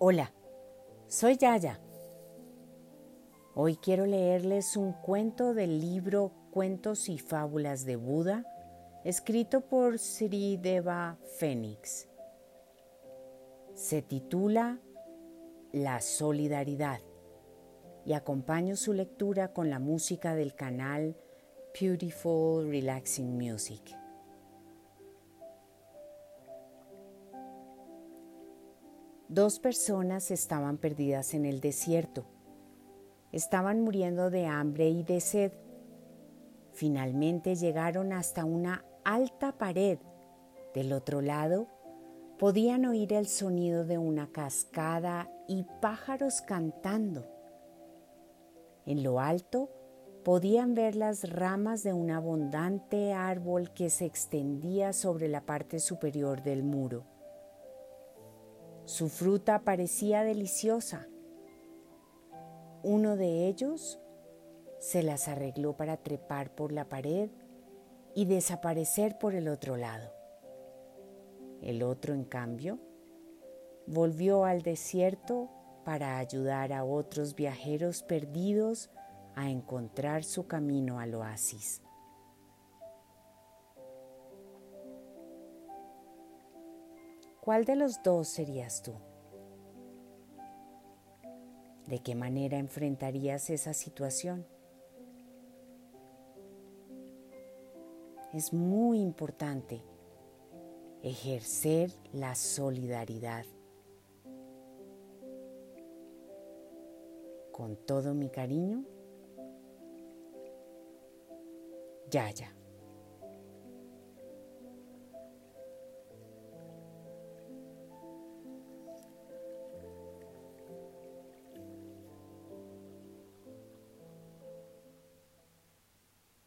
Hola, soy Yaya. Hoy quiero leerles un cuento del libro Cuentos y Fábulas de Buda, escrito por Sri Deva Fénix. Se titula La solidaridad y acompaño su lectura con la música del canal Beautiful Relaxing Music. Dos personas estaban perdidas en el desierto. Estaban muriendo de hambre y de sed. Finalmente llegaron hasta una alta pared. Del otro lado podían oír el sonido de una cascada y pájaros cantando. En lo alto podían ver las ramas de un abundante árbol que se extendía sobre la parte superior del muro. Su fruta parecía deliciosa. Uno de ellos se las arregló para trepar por la pared y desaparecer por el otro lado. El otro, en cambio, volvió al desierto para ayudar a otros viajeros perdidos a encontrar su camino al oasis. ¿Cuál de los dos serías tú? ¿De qué manera enfrentarías esa situación? Es muy importante ejercer la solidaridad. Con todo mi cariño, Yaya.